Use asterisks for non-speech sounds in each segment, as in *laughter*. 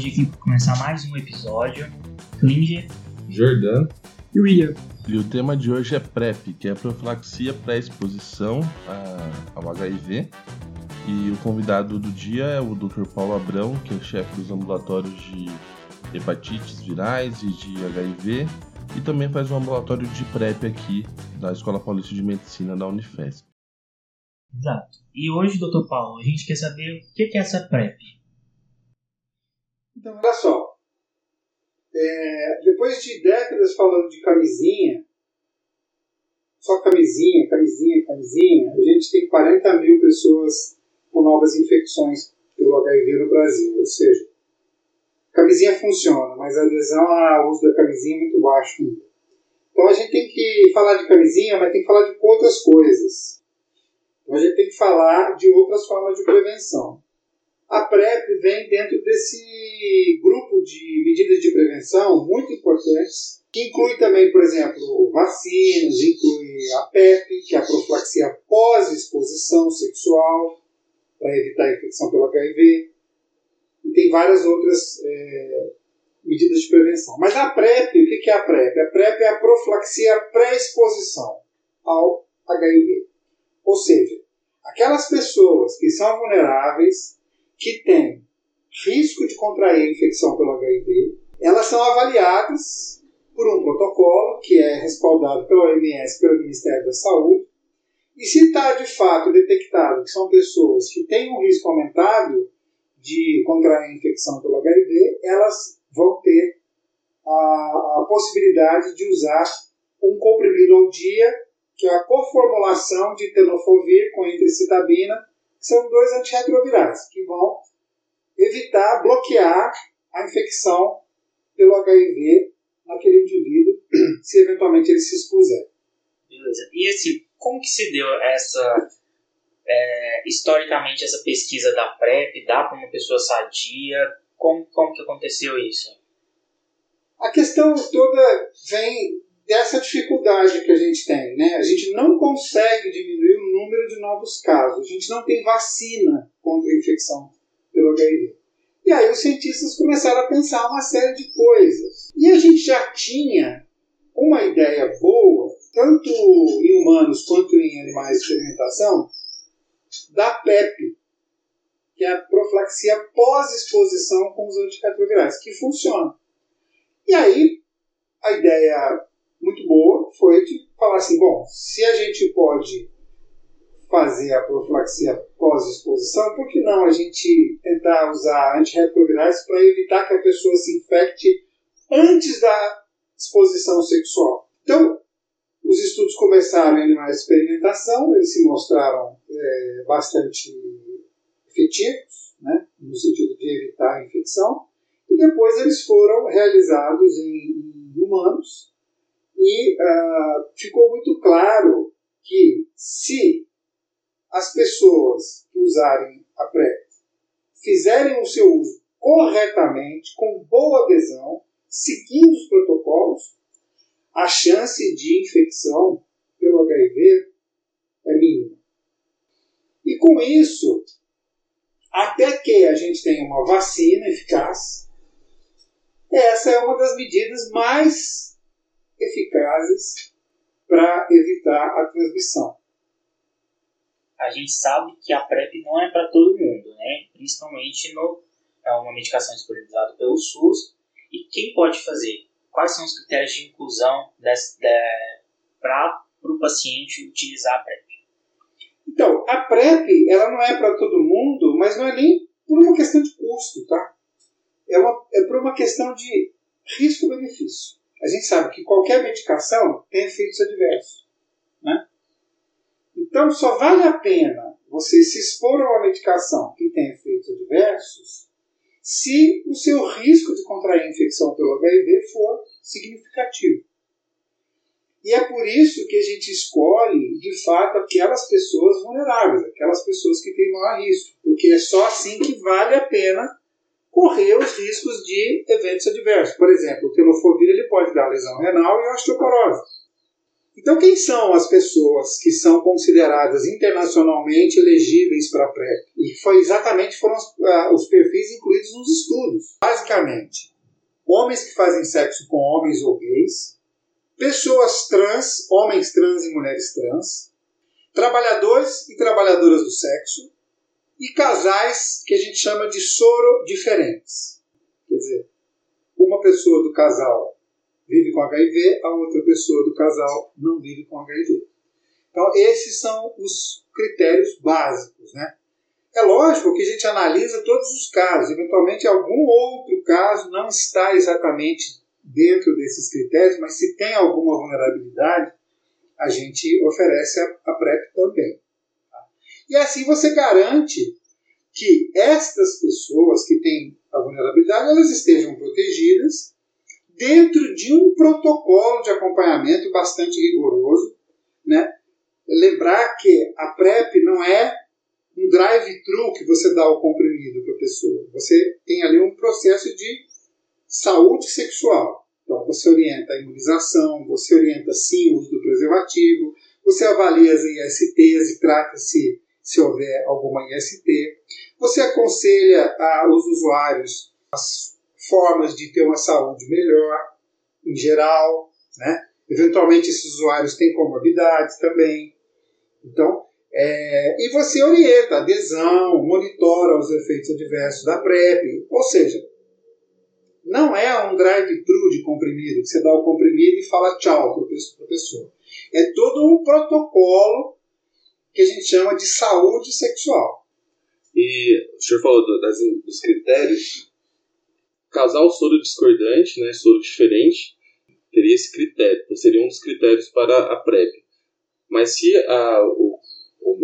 hoje aqui para começar mais um episódio. Klinger, Jordan e William. E o tema de hoje é PrEP, que é profilaxia pré-exposição ao HIV. E o convidado do dia é o Dr. Paulo Abrão, que é chefe dos ambulatórios de hepatites virais e de HIV. E também faz um ambulatório de PrEP aqui da Escola Paulista de Medicina da Unifesp. Exato. E hoje, doutor Paulo, a gente quer saber o que é essa PrEP. Então, olha só. É, depois de décadas falando de camisinha, só camisinha, camisinha, camisinha, a gente tem 40 mil pessoas com novas infecções pelo HIV no Brasil. Ou seja, camisinha funciona, mas a adesão ao uso da camisinha é muito baixo ainda. Então a gente tem que falar de camisinha, mas tem que falar de outras coisas. Então a gente tem que falar de outras formas de prevenção. A PrEP vem dentro desse grupo de medidas de prevenção muito importantes, que inclui também, por exemplo, vacinas, inclui a PEP, que é a profilaxia pós-exposição sexual, para evitar a infecção pelo HIV, e tem várias outras é, medidas de prevenção. Mas a PrEP, o que é a PrEP? A PrEP é a profilaxia pré-exposição ao HIV. Ou seja, aquelas pessoas que são vulneráveis que têm risco de contrair a infecção pelo HIV, elas são avaliadas por um protocolo que é respaldado pela OMS, pelo Ministério da Saúde, e se está de fato detectado que são pessoas que têm um risco aumentado de contrair a infecção pelo HIV, elas vão ter a, a possibilidade de usar um comprimido ao dia, que é a coformulação de tenofovir com entricitabina, que são dois antirretrovirais, que vão evitar, bloquear a infecção pelo HIV naquele indivíduo, *clears throat* se eventualmente ele se expuser. Beleza. E assim, como que se deu essa, é, historicamente, essa pesquisa da PrEP? Dá para uma pessoa sadia? Como, como que aconteceu isso? A questão toda vem dessa dificuldade que a gente tem. Né? A gente não consegue diminuir o número de novos casos. A gente não tem vacina contra a infecção pelo HIV. E aí os cientistas começaram a pensar uma série de coisas. E a gente já tinha uma ideia boa, tanto em humanos quanto em animais de experimentação, da PEP, que é a profilaxia pós-exposição com os antirretrovirais, que funciona. E aí, a ideia muito boa foi de falar assim: bom, se a gente pode fazer a profilaxia pós-exposição, por que não a gente tentar usar antirretrovirais para evitar que a pessoa se infecte antes da exposição sexual? Então, os estudos começaram em animais de experimentação, eles se mostraram é, bastante efetivos, né, no sentido de evitar a infecção, e depois eles foram realizados em, em humanos, e uh, ficou muito claro que se as pessoas que usarem a PrEP fizerem o seu uso corretamente, com boa adesão, seguindo os protocolos, a chance de infecção pelo HIV é mínima. E com isso, até que a gente tenha uma vacina eficaz, essa é uma das medidas mais eficazes para evitar a transmissão a gente sabe que a PrEP não é para todo mundo, né? Principalmente no é uma medicação disponibilizada pelo SUS. E quem pode fazer? Quais são os critérios de inclusão para o paciente utilizar a PrEP? Então, a PrEP ela não é para todo mundo, mas não é nem por uma questão de custo, tá? É, uma, é por uma questão de risco-benefício. A gente sabe que qualquer medicação tem efeitos adversos, né? Então, só vale a pena você se expor a uma medicação que tem efeitos adversos se o seu risco de contrair infecção pelo HIV for significativo. E é por isso que a gente escolhe, de fato, aquelas pessoas vulneráveis, aquelas pessoas que têm maior risco, porque é só assim que vale a pena correr os riscos de eventos adversos. Por exemplo, o tenofovir ele pode dar lesão renal e osteoporose. Então, quem são as pessoas que são consideradas internacionalmente elegíveis para PrEP? E foi exatamente foram uh, os perfis incluídos nos estudos. Basicamente, homens que fazem sexo com homens ou gays, pessoas trans, homens trans e mulheres trans, trabalhadores e trabalhadoras do sexo, e casais que a gente chama de soro diferentes. Quer dizer, uma pessoa do casal vive com HIV, a outra pessoa do casal não vive com HIV. Então, esses são os critérios básicos. Né? É lógico que a gente analisa todos os casos, eventualmente algum outro caso não está exatamente dentro desses critérios, mas se tem alguma vulnerabilidade, a gente oferece a, a PrEP também. E assim você garante que estas pessoas que têm a vulnerabilidade elas estejam protegidas dentro de um protocolo de acompanhamento bastante rigoroso. Né? Lembrar que a PrEP não é um drive-thru que você dá o comprimido para a pessoa. Você tem ali um processo de saúde sexual. Então, você orienta a imunização, você orienta sim o uso do preservativo, você avalia as ISTs e trata se, se houver alguma IST. Você aconselha a, os usuários as formas de ter uma saúde melhor, em geral. Né? Eventualmente, esses usuários têm comorbidades também. Então, é, e você orienta adesão, monitora os efeitos adversos da PrEP. Ou seja, não é um drive-thru de comprimido, que você dá o comprimido e fala tchau para a pessoa. É todo um protocolo que a gente chama de saúde sexual. E o senhor falou do, das, dos critérios. Casal soro discordante, né, soro diferente, teria esse critério, então seria um dos critérios para a PrEP. Mas se a, o,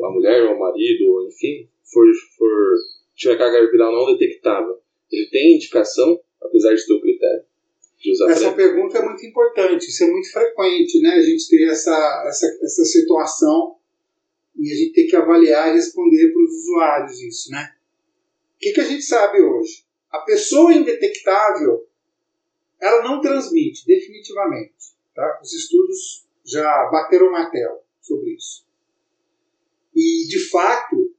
a mulher ou o marido, ou enfim, for, for tiver carga viral não detectável, ele tem indicação apesar de ter o critério Essa pergunta é muito importante, isso é muito frequente, né? A gente ter essa, essa, essa situação e a gente tem que avaliar e responder para os usuários isso, né? O que, que a gente sabe hoje? A pessoa indetectável, ela não transmite, definitivamente. Tá? Os estudos já bateram martelo sobre isso. E, de fato,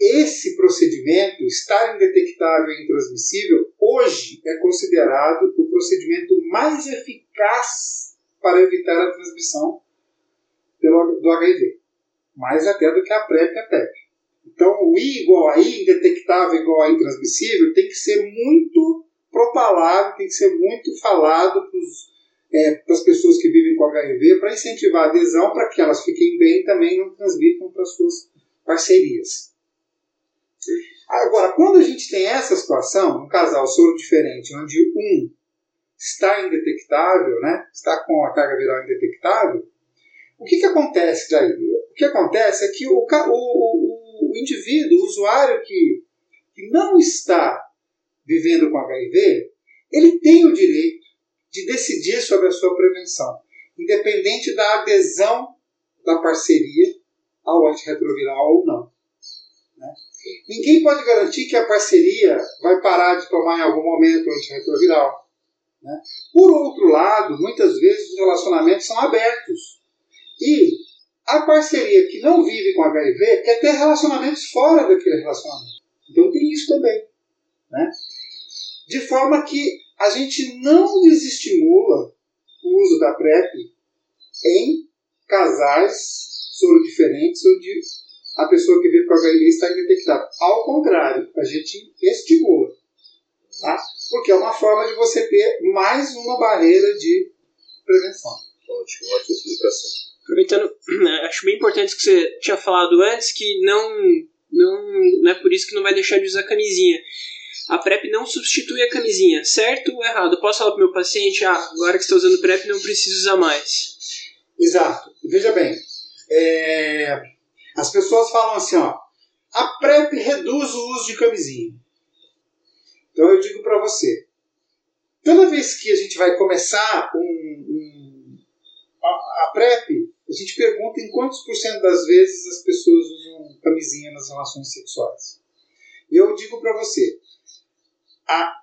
esse procedimento, estar indetectável e intransmissível, hoje é considerado o procedimento mais eficaz para evitar a transmissão do HIV. Mais até do que a PrEP e a PEP. Então, o I igual a I, indetectável igual a intransmissível, tem que ser muito propalado, tem que ser muito falado para é, as pessoas que vivem com HIV, para incentivar a adesão, para que elas fiquem bem e também não transmitam para as suas parcerias. Agora, quando a gente tem essa situação, um casal soro diferente, onde um está indetectável, né, está com a carga viral indetectável, o que, que acontece daí? O que acontece é que o, o, o indivíduo, o usuário que, que não está vivendo com HIV, ele tem o direito de decidir sobre a sua prevenção, independente da adesão da parceria ao antirretroviral ou não. Né? Ninguém pode garantir que a parceria vai parar de tomar em algum momento o antirretroviral. Né? Por outro lado, muitas vezes os relacionamentos são abertos. E a parceria que não vive com HIV quer ter relacionamentos fora daquele relacionamento. Então tem isso também. Né? De forma que a gente não desestimula o uso da PrEP em casais soro diferentes onde a pessoa que vive com HIV está indetectável. Ao contrário, a gente estimula. Tá? Porque é uma forma de você ter mais uma barreira de prevenção. Ótimo, ótima explicação. Aproveitando, *clears throat* acho bem importante que você tinha falado antes que não, não, não é por isso que não vai deixar de usar camisinha. A PrEP não substitui a camisinha, certo ou errado? Posso falar para o meu paciente, ah, agora que está usando PrEP não precisa usar mais. Exato. Veja bem, é, as pessoas falam assim, ó, a PrEP reduz o uso de camisinha. Então eu digo para você, toda vez que a gente vai começar um, um, a, a, PrEP, a gente pergunta em quantos por cento das vezes as pessoas usam camisinha nas relações sexuais. E eu digo para você, a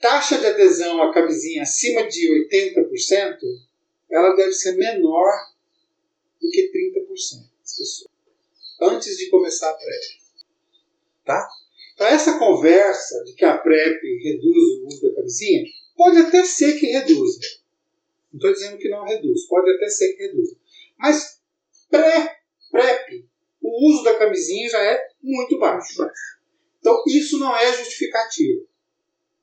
taxa de adesão à camisinha acima de 80%, ela deve ser menor do que 30% das pessoas. Antes de começar a PrEP. Tá? Então, essa conversa de que a PrEP reduz o uso da camisinha, pode até ser que reduza. Não estou dizendo que não reduz, pode até ser que reduza. Mas pré-PrEP, o uso da camisinha já é muito baixo. Então, isso não é justificativo.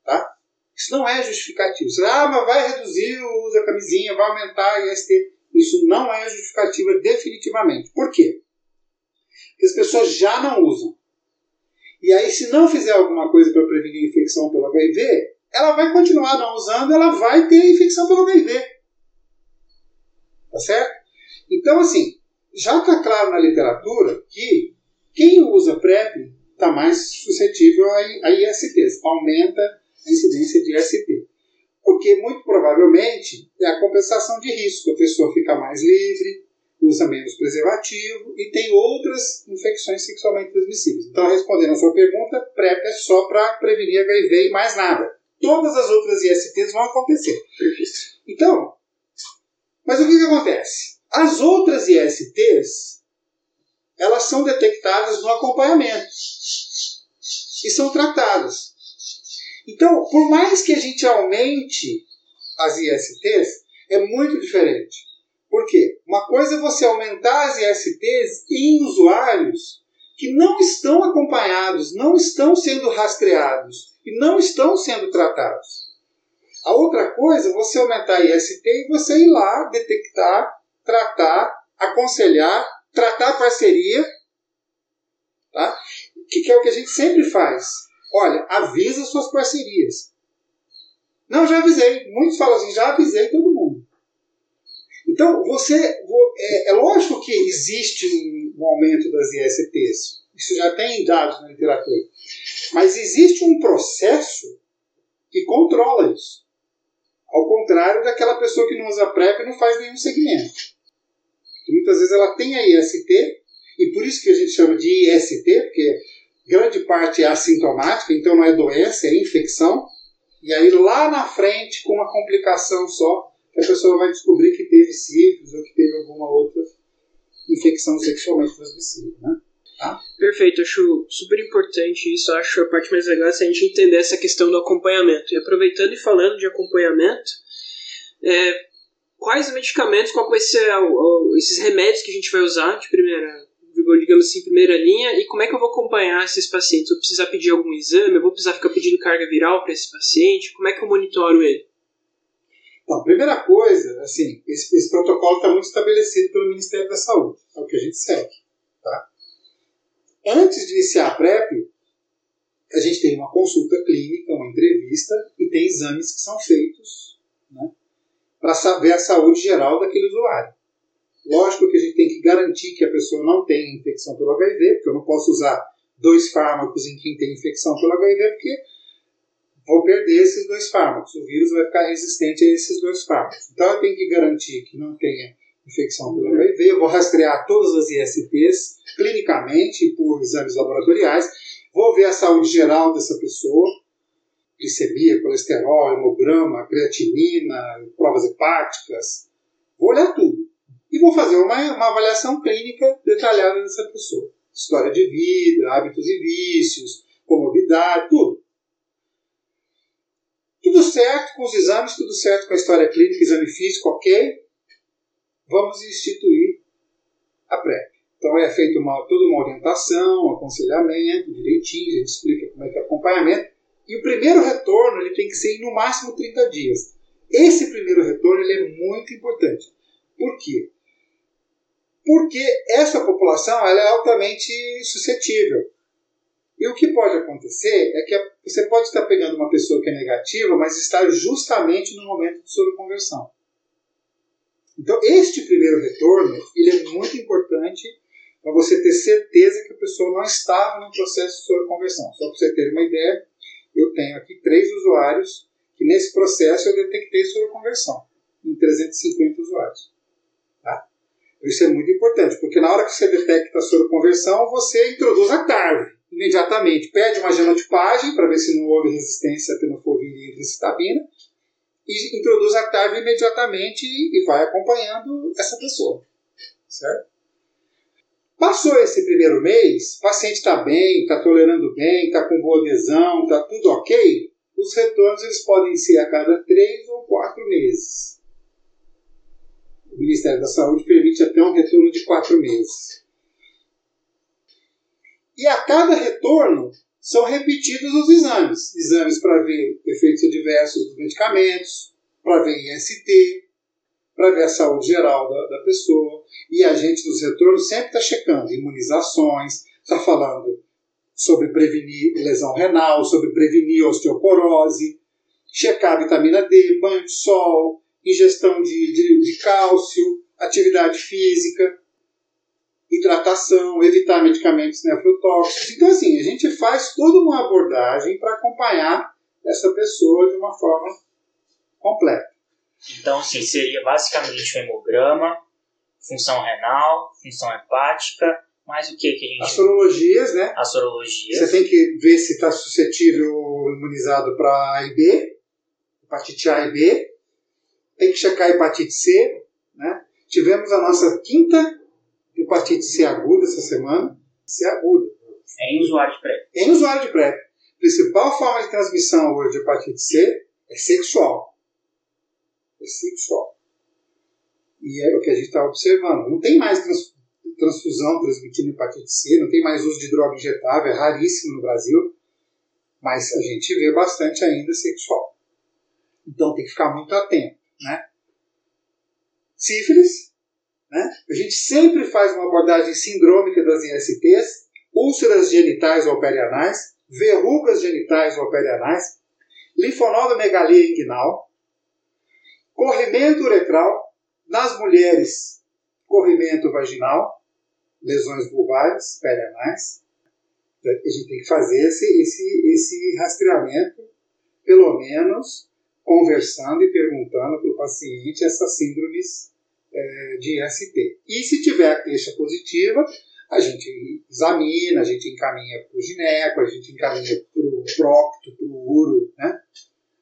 Tá? Isso não é justificativo. Você, ah, mas vai reduzir o uso da camisinha, vai aumentar a IST. Isso não é justificativa definitivamente. Por quê? Porque as pessoas já não usam. E aí, se não fizer alguma coisa para prevenir a infecção pelo HIV, ela vai continuar não usando, ela vai ter infecção pelo HIV. Tá certo? Então, assim, já está claro na literatura que quem usa PrEP está mais suscetível a ISTs, aumenta a incidência de IST. Porque, muito provavelmente, é a compensação de risco. A pessoa fica mais livre, usa menos preservativo e tem outras infecções sexualmente transmissíveis. Então, respondendo a sua pergunta, PrEP é só para prevenir HIV e mais nada. Todas as outras ISTs vão acontecer. Perfeito. Então, mas o que, que acontece? As outras ISTs, elas são detectadas no acompanhamento e são tratadas. Então, por mais que a gente aumente as ISTs, é muito diferente. Por quê? Uma coisa é você aumentar as ISTs em usuários que não estão acompanhados, não estão sendo rastreados e não estão sendo tratados. A outra coisa é você aumentar a IST e você ir lá detectar, tratar, aconselhar, tratar parceria, tá? que, que é o que a gente sempre faz. Olha, avisa suas parcerias. Não, já avisei. Muitos falam assim, já avisei todo mundo. Então, você. É, é lógico que existe um, um aumento das ISTs. Isso já tem dados na literatura. Mas existe um processo que controla isso. Ao contrário daquela pessoa que não usa PrEP e não faz nenhum segmento. Muitas vezes ela tem a IST, e por isso que a gente chama de IST, porque grande parte é assintomática, então não é doença, é infecção. E aí lá na frente, com uma complicação só, a pessoa vai descobrir que teve sífilis ou que teve alguma outra infecção sexualmente transmissível. Né? Tá? Perfeito, acho super importante isso. Acho a parte mais legal é a gente entender essa questão do acompanhamento. E aproveitando e falando de acompanhamento, é, quais medicamentos, qual vai ser esses remédios que a gente vai usar de primeira digamos assim, primeira linha, e como é que eu vou acompanhar esses pacientes? Eu vou precisar pedir algum exame? Eu vou precisar ficar pedindo carga viral para esse paciente? Como é que eu monitoro ele? Então, primeira coisa, assim, esse, esse protocolo está muito estabelecido pelo Ministério da Saúde, é o que a gente segue. Tá? Antes de iniciar a PrEP, a gente tem uma consulta clínica, uma entrevista, e tem exames que são feitos né, para saber a saúde geral daquele usuário. Lógico que a gente tem que garantir que a pessoa não tenha infecção pelo HIV, porque eu não posso usar dois fármacos em quem tem infecção pelo HIV, porque vou perder esses dois fármacos. O vírus vai ficar resistente a esses dois fármacos. Então eu tenho que garantir que não tenha infecção pelo HIV, eu vou rastrear todas as ISTs clinicamente por exames laboratoriais, vou ver a saúde geral dessa pessoa, glicemia, colesterol, hemograma, creatinina, provas hepáticas, vou olhar tudo e vou fazer uma, uma avaliação clínica detalhada dessa pessoa. História de vida, hábitos e vícios, comorbidade, tudo. Tudo certo com os exames, tudo certo com a história clínica, exame físico, ok? Vamos instituir a PrEP. Então é feita uma, toda uma orientação, um aconselhamento direitinho, a gente explica como é que é o acompanhamento. E o primeiro retorno ele tem que ser em no máximo 30 dias. Esse primeiro retorno ele é muito importante. Por quê? porque essa população ela é altamente suscetível. E o que pode acontecer é que você pode estar pegando uma pessoa que é negativa, mas está justamente no momento de soroconversão. Então, este primeiro retorno ele é muito importante para você ter certeza que a pessoa não estava no processo de soroconversão. Só para você ter uma ideia, eu tenho aqui três usuários que nesse processo eu detectei soroconversão, em 350 usuários. Isso é muito importante, porque na hora que você detecta a soroconversão, você introduz a TARV imediatamente. Pede uma genotipagem para ver se não houve resistência tenofovir e citabina e introduz a TARV imediatamente e vai acompanhando essa pessoa. Certo? Passou esse primeiro mês, o paciente está bem, está tolerando bem, está com boa adesão, está tudo ok. Os retornos eles podem ser a cada três ou quatro meses. O Ministério da Saúde permite até um retorno de quatro meses. E a cada retorno são repetidos os exames. Exames para ver efeitos adversos dos medicamentos, para ver IST, para ver a saúde geral da, da pessoa. E a gente dos retornos sempre está checando imunizações, está falando sobre prevenir lesão renal, sobre prevenir osteoporose, checar vitamina D, banho de sol, ingestão de, de, de cálcio, atividade física, hidratação, evitar medicamentos nefrotóxicos. Então, assim, a gente faz toda uma abordagem para acompanhar essa pessoa de uma forma completa. Então, assim, seria basicamente o hemograma, função renal, função hepática, mais o que que a gente... As sorologias, né? As sorologias. Você tem que ver se está suscetível imunizado para A e B, hepatite A e B. Tem que checar a hepatite C, né? Tivemos a nossa quinta hepatite C aguda essa semana. C aguda. É em usuário de PrEP. Em usuário de PrEP. A principal forma de transmissão hoje de hepatite C é sexual. É sexual. E é o que a gente está observando. Não tem mais trans, transfusão transmitindo hepatite C, não tem mais uso de droga injetável, é raríssimo no Brasil, mas a gente vê bastante ainda sexual. Então tem que ficar muito atento. Né? Sífilis, né? A gente sempre faz uma abordagem sindrômica das ISTs, úlceras genitais ou perianais, verrugas genitais ou perianais, linfonodomegalia inguinal, corrimento uretral, nas mulheres, corrimento vaginal, lesões vulvares, perianais. A gente tem que fazer esse, esse, esse rastreamento, pelo menos conversando e perguntando para o paciente essas síndromes é, de IST. E se tiver queixa positiva, a gente examina, a gente encaminha para o gineco, a gente encaminha para o procto, para o uro, né?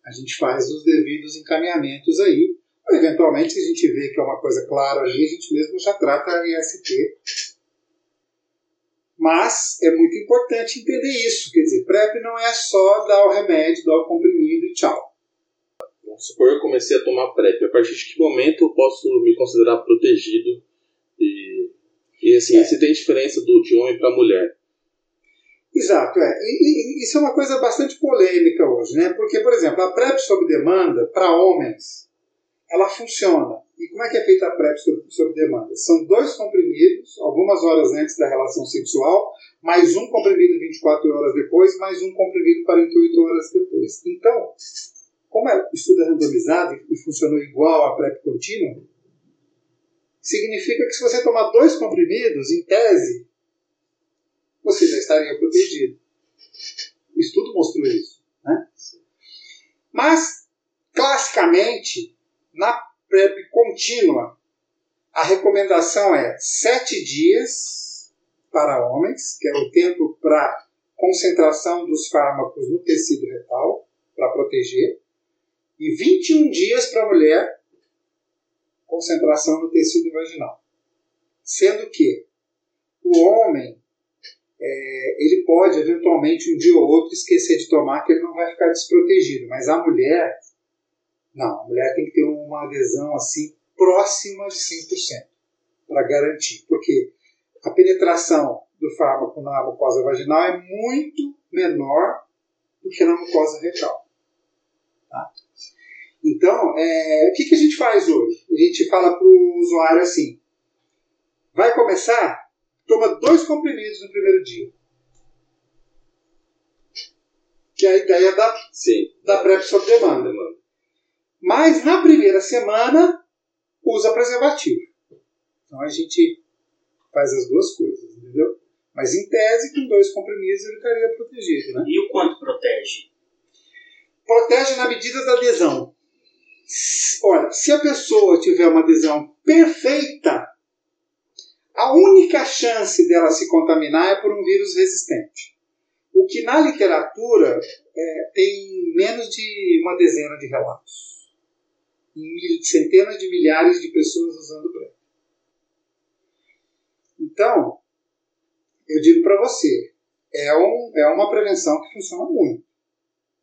A gente faz os devidos encaminhamentos aí. Eventualmente, se a gente vê que é uma coisa clara ali, a gente mesmo já trata a IST. Mas é muito importante entender isso. Quer dizer, PrEP não é só dar o remédio, dar o comprimido e tchau vamos supor que eu comecei a tomar PrEP, a partir de que momento eu posso me considerar protegido? E, e assim, é. se tem diferença do, de homem para mulher? Exato, é. E, e, isso é uma coisa bastante polêmica hoje, né? Porque, por exemplo, a PrEP sob demanda, para homens, ela funciona. E como é que é feita a PrEP sob, sob demanda? São dois comprimidos, algumas horas antes da relação sexual, mais um comprimido 24 horas depois, mais um comprimido 48 horas depois. Então, como é, estudo é randomizado e funcionou igual à PrEP contínua, significa que se você tomar dois comprimidos, em tese, você já estaria protegido. O estudo mostrou isso. Né? Mas, classicamente, na PrEP contínua, a recomendação é sete dias para homens, que é o tempo para concentração dos fármacos no tecido retal, para proteger, e 21 dias para mulher, concentração no tecido vaginal. Sendo que o homem, é, ele pode eventualmente um dia ou outro esquecer de tomar, que ele não vai ficar desprotegido, mas a mulher, não, a mulher tem que ter uma adesão assim próxima de 100% para garantir, porque a penetração do fármaco na mucosa vaginal é muito menor do que na mucosa retal. Tá? Então, é, o que, que a gente faz hoje? A gente fala para o usuário assim: vai começar? Toma dois comprimidos no primeiro dia. Que é a ideia da, Sim. da PrEP sob demanda. Mas na primeira semana, usa preservativo. Então a gente faz as duas coisas, entendeu? Mas em tese, com dois comprimidos ele estaria protegido. Né? E o quanto protege? Protege na medida da adesão. Olha, se a pessoa tiver uma adesão perfeita, a única chance dela se contaminar é por um vírus resistente. O que na literatura é, tem menos de uma dezena de relatos. Centenas de milhares de pessoas usando PrEP. Então, eu digo para você, é, um, é uma prevenção que funciona muito,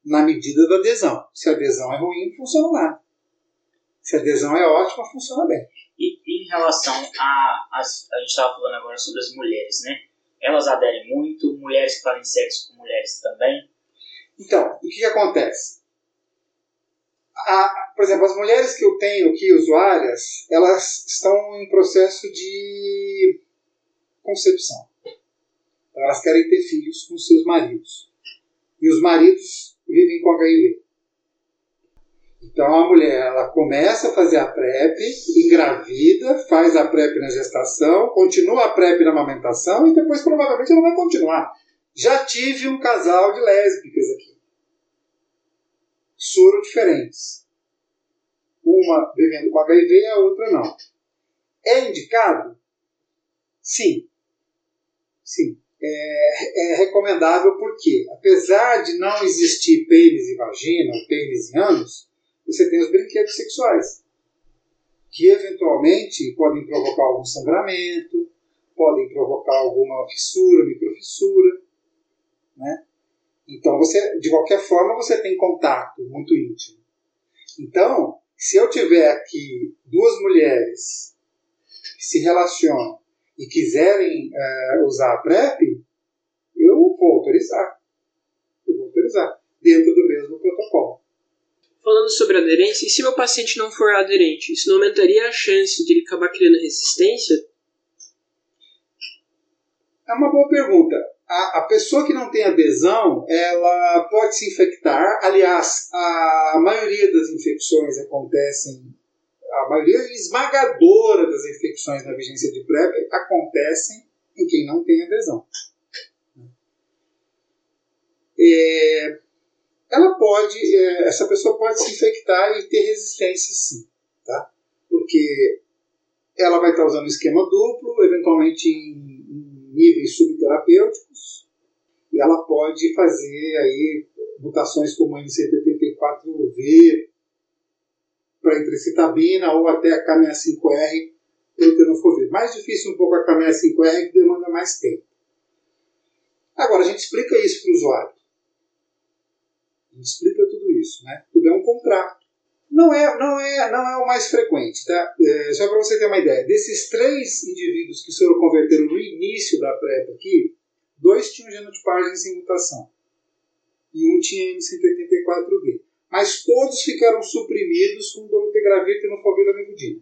na medida da adesão. Se a adesão é ruim, não funciona nada. Se a adesão é ótima, funciona bem. E em relação a. As, a gente estava falando agora sobre as mulheres, né? Elas aderem muito, mulheres que fazem sexo com mulheres também. Então, o que, que acontece? A, por exemplo, as mulheres que eu tenho aqui, usuárias, elas estão em processo de concepção. Elas querem ter filhos com seus maridos. E os maridos vivem com HIV. Então a mulher ela começa a fazer a PrEP, engravida, faz a PrEP na gestação, continua a PrEP na amamentação e depois provavelmente ela vai continuar. Já tive um casal de lésbicas aqui. Soro diferentes. Uma vivendo com HIV e a outra não. É indicado? Sim. Sim. É, é recomendável porque, apesar de não existir pênis e vagina, pênis e ânus, você tem os brinquedos sexuais, que eventualmente podem provocar algum sangramento, podem provocar alguma fissura, microfissura, né? Então, você, de qualquer forma, você tem contato muito íntimo. Então, se eu tiver aqui duas mulheres que se relacionam e quiserem uh, usar a PrEP, eu vou autorizar. Eu vou autorizar, dentro do mesmo protocolo. Falando sobre aderência, e se meu paciente não for aderente, isso não aumentaria a chance de ele acabar criando resistência? É uma boa pergunta. A, a pessoa que não tem adesão, ela pode se infectar. Aliás, a maioria das infecções acontecem, a maioria esmagadora das infecções na vigência de PrEP acontecem em quem não tem adesão. É, ela pode, é, essa pessoa pode se infectar e ter resistência sim, tá? Porque ela vai estar usando esquema duplo, eventualmente em níveis subterapêuticos, e ela pode fazer aí mutações como MC74V para intricitabina ou até a K65R para o tenofovir. Mais difícil um pouco a K65R que demanda mais tempo. Agora, a gente explica isso para o usuário explica tudo isso, né? Tudo é um contrato. Não é, não é, não é o mais frequente, tá? É, só para você ter uma ideia, desses três indivíduos que foram converteram no início da PrEP aqui, dois tinham genotipagem sem mutação e um tinha M184V. Mas todos ficaram suprimidos com dolutegravir, e amigudina.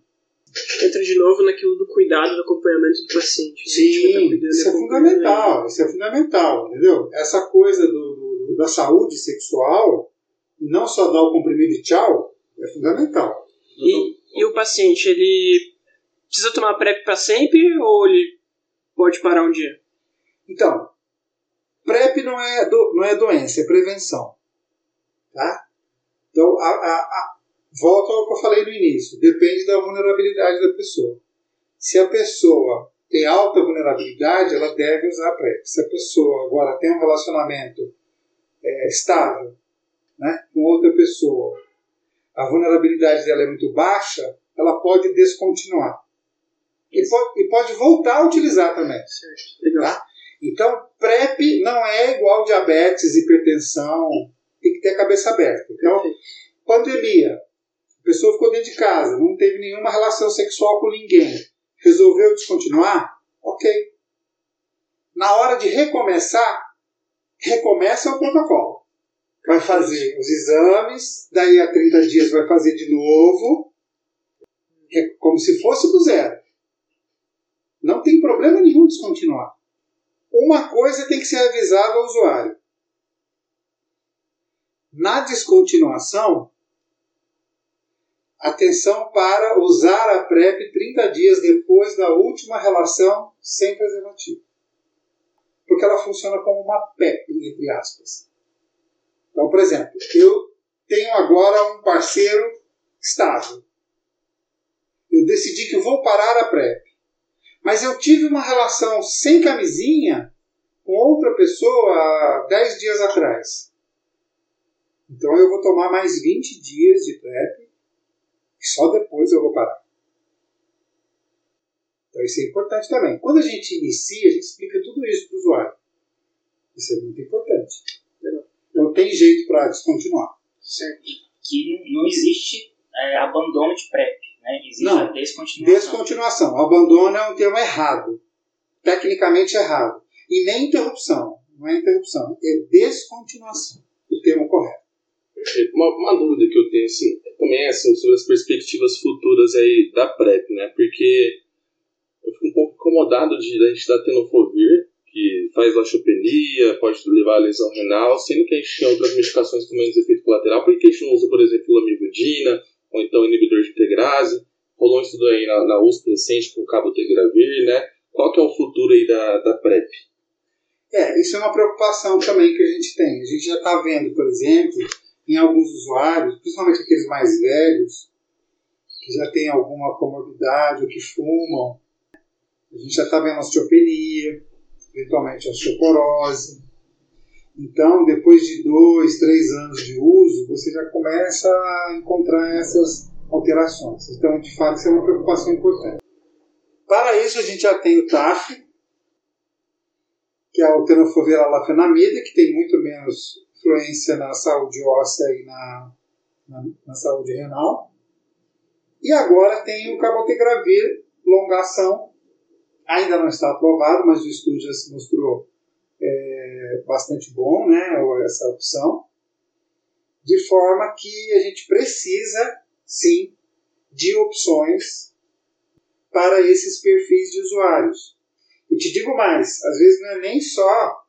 Entra de novo naquilo do cuidado, do acompanhamento do paciente. Né? Sim, isso é fundamental, isso é fundamental, entendeu? Essa coisa do, do da saúde sexual, não só dar o comprimido e tchau, é fundamental. E, e o paciente, ele precisa tomar PrEP para sempre ou ele pode parar um dia? Então, PrEP não é, do, não é doença, é prevenção. Tá? Então, a, a, a, volta ao que eu falei no início, depende da vulnerabilidade da pessoa. Se a pessoa tem alta vulnerabilidade, ela deve usar a PrEP. Se a pessoa agora tem um relacionamento é, estável né, com outra pessoa, a vulnerabilidade dela é muito baixa, ela pode descontinuar. E pode, e pode voltar a utilizar também. Tá? Então, PrEP não é igual diabetes, hipertensão, tem que ter a cabeça aberta. Então, pandemia, a pessoa ficou dentro de casa, não teve nenhuma relação sexual com ninguém, resolveu descontinuar? Ok. Na hora de recomeçar, recomeça o protocolo. Vai fazer os exames, daí a 30 dias vai fazer de novo, é como se fosse do zero. Não tem problema nenhum descontinuar. Uma coisa tem que ser avisada ao usuário. Na descontinuação, atenção para usar a PrEP 30 dias depois da última relação sem preservativo porque ela funciona como uma PEP, entre aspas. Então, por exemplo, eu tenho agora um parceiro estável. Eu decidi que vou parar a PrEP. Mas eu tive uma relação sem camisinha com outra pessoa há 10 dias atrás. Então eu vou tomar mais 20 dias de PrEP e só depois eu vou parar. Então isso é importante também. Quando a gente inicia, a gente explica tudo isso para o usuário. Isso é muito importante. Tem jeito para descontinuar. Certo. Que não existe é, abandono de PrEP. Né? Existe Não. a descontinuação. Descontinuação. O abandono é um termo errado. Tecnicamente errado. E nem interrupção. Não é interrupção. É descontinuação. O termo correto. Uma, uma dúvida que eu tenho assim, também é assim, sobre as perspectivas futuras aí da PrEP, né? Porque eu fico um pouco incomodado de a gente estar tendo Fovir, que faz lachopenia, pode levar a lesão renal, sendo que a gente tem outras medicações com menos efeito colateral. Por que a gente não usa, por exemplo, lamivudina, ou então inibidor de integrase? Rolou um estudo aí na, na USP recente com o cabotegravir, né? Qual que é o futuro aí da, da PrEP? É, isso é uma preocupação também que a gente tem. A gente já está vendo, por exemplo, em alguns usuários, principalmente aqueles mais velhos, que já têm alguma comorbidade ou que fumam, a gente já está vendo osteopenia, eventualmente osteoporose. Então, depois de dois, três anos de uso, você já começa a encontrar essas alterações. Então, de fato, isso é uma preocupação importante. Para isso, a gente já tem o TAF, que é o tenofovir alafenamida, que tem muito menos influência na saúde óssea e na, na, na saúde renal. E agora tem o cabotegravir, longação, ainda não está aprovado, mas o estudo já se mostrou é, bastante bom, né, essa opção, de forma que a gente precisa, sim, de opções para esses perfis de usuários. E te digo mais, às vezes não é nem só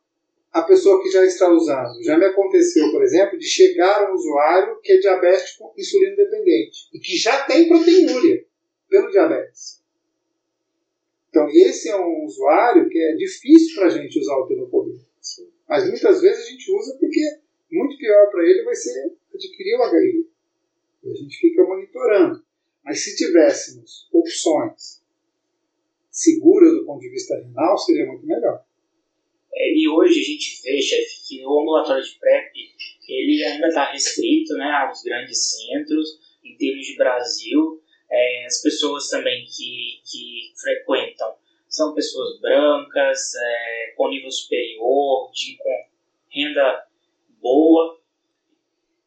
a pessoa que já está usando. Já me aconteceu, por exemplo, de chegar um usuário que é diabético insulino dependente e que já tem proteinúria pelo diabetes. Então, esse é um usuário que é difícil para a gente usar o tenofovir. Mas muitas vezes a gente usa porque muito pior para ele vai ser adquirir o HIV. E a gente fica monitorando. Mas se tivéssemos opções seguras do ponto de vista renal, seria muito melhor. É, e hoje a gente vê, chefe, que o ambulatório de PrEP ele ainda está restrito né, aos grandes centros, em termos de Brasil. É, as pessoas também que, que frequentam são pessoas brancas, é, com nível superior, de, com renda boa.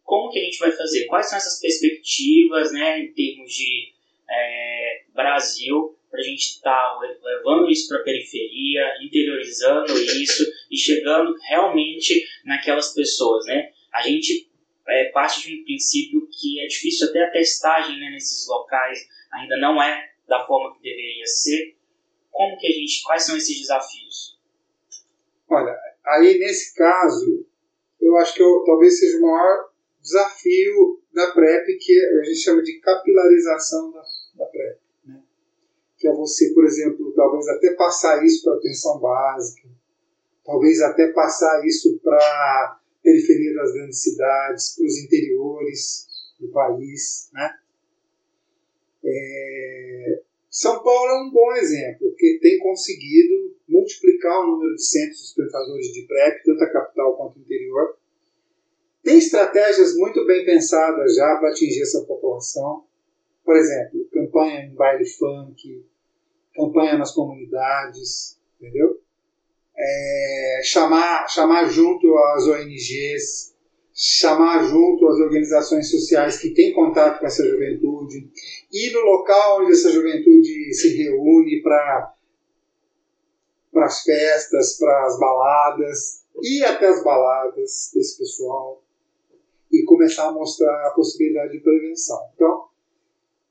Como que a gente vai fazer? Quais são essas perspectivas né, em termos de é, Brasil para a gente estar tá levando isso para a periferia, interiorizando isso e chegando realmente naquelas pessoas, né? A gente é, parte de um princípio que é difícil até a testagem né, nesses locais ainda não é da forma que deveria ser. Como que a gente, quais são esses desafios? Olha, aí nesse caso, eu acho que eu, talvez seja o maior desafio da PrEP, que a gente chama de capilarização da, da PrEP. Né? Que é você, por exemplo, talvez até passar isso para a atenção básica, talvez até passar isso para periferia das grandes cidades, para os interiores do país. Né? É... São Paulo é um bom exemplo, porque tem conseguido multiplicar o número de centros dispensadores de PrEP, tanto a capital quanto o interior. Tem estratégias muito bem pensadas já para atingir essa população. Por exemplo, campanha em baile funk, campanha nas comunidades, entendeu? É, chamar, chamar junto as ONGs, chamar junto as organizações sociais que têm contato com essa juventude, ir no local onde essa juventude se reúne para para as festas, para as baladas, ir até as baladas desse pessoal e começar a mostrar a possibilidade de prevenção. Então,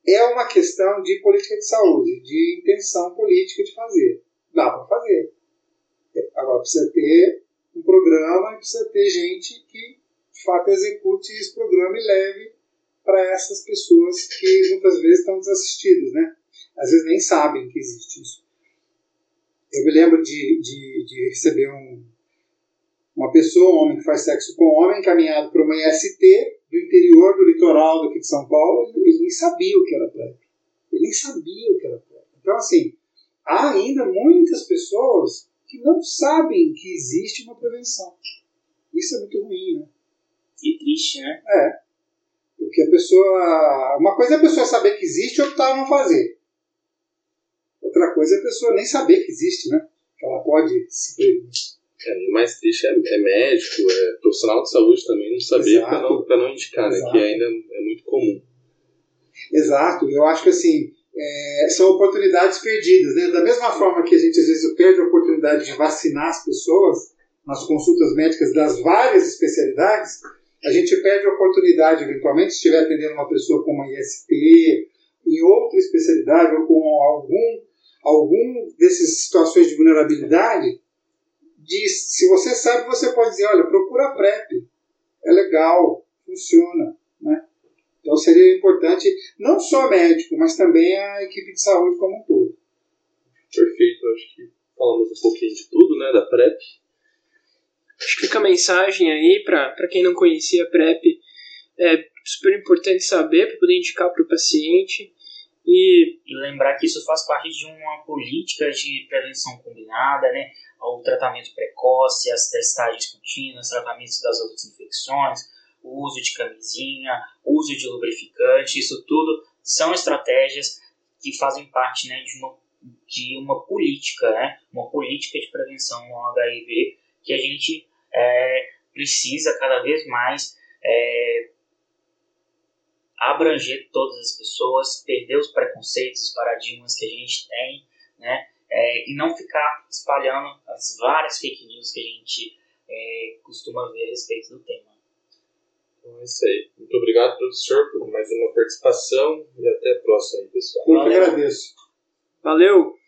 é uma questão de política de saúde, de intenção política de fazer. Dá para fazer. Agora, precisa ter um programa e precisa ter gente que, de fato, execute esse programa e leve para essas pessoas que muitas vezes estão desassistidas, né? Às vezes nem sabem que existe isso. Eu me lembro de, de, de receber um, uma pessoa, um homem que faz sexo com homem, encaminhado para uma IST do interior do litoral daqui de São Paulo, ele nem sabia o que era PrEP. Ele nem sabia o que era PrEP. Então, assim, há ainda muitas pessoas que não sabem que existe uma prevenção. Isso é muito ruim, né? E triste, né? É. Porque a pessoa. Uma coisa é a pessoa saber que existe e optar a não fazer. Outra coisa é a pessoa nem saber que existe, né? Que ela pode se prevenir. É, o mais triste é, é, médico, é profissional de saúde também não saber para não, pra não indicar, né? Que ainda é muito comum. Exato, eu acho que assim, é, são oportunidades perdidas. Né? Da mesma forma que a gente às vezes perde a oportunidade de vacinar as pessoas nas consultas médicas das várias especialidades, a gente perde a oportunidade, eventualmente, se estiver atendendo uma pessoa com uma ISP, em outra especialidade ou com algum, algum dessas situações de vulnerabilidade, de, se você sabe, você pode dizer, olha, procura a PrEP, é legal, funciona. Né? Então seria importante não só médico, mas também a equipe de saúde como um todo. Perfeito, acho que falamos um pouquinho de tudo, né, da PrEP. Acho que fica a mensagem aí para quem não conhecia a PrEP. É super importante saber para poder indicar para o paciente. E, e lembrar que isso faz parte de uma política de prevenção combinada, né? O tratamento precoce, as testagens contínuas, tratamentos das outras infecções, o uso de camisinha, uso de lubrificante, isso tudo são estratégias que fazem parte né, de, uma, de uma política, né? Uma política de prevenção no HIV que a gente é, precisa cada vez mais é, abranger todas as pessoas, perder os preconceitos, os paradigmas que a gente tem, né? É, e não ficar espalhando as várias fake news que a gente é, costuma ver a respeito do tema. Então é isso aí. Muito obrigado, professor, por mais uma participação e até a próxima aí, pessoal. Eu que agradeço. Valeu!